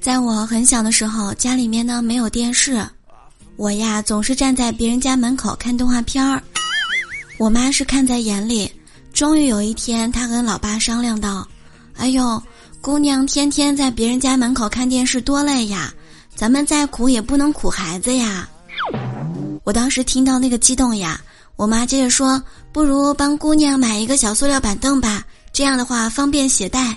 在我很小的时候，家里面呢没有电视。我呀总是站在别人家门口看动画片儿。我妈是看在眼里，终于有一天她跟老爸商量道：哎呦，姑娘天天在别人家门口看电视，多累呀！咱们再苦也不能苦孩子呀。我当时听到那个激动呀，我妈接着说：不如帮姑娘买一个小塑料板凳吧，这样的话方便携带。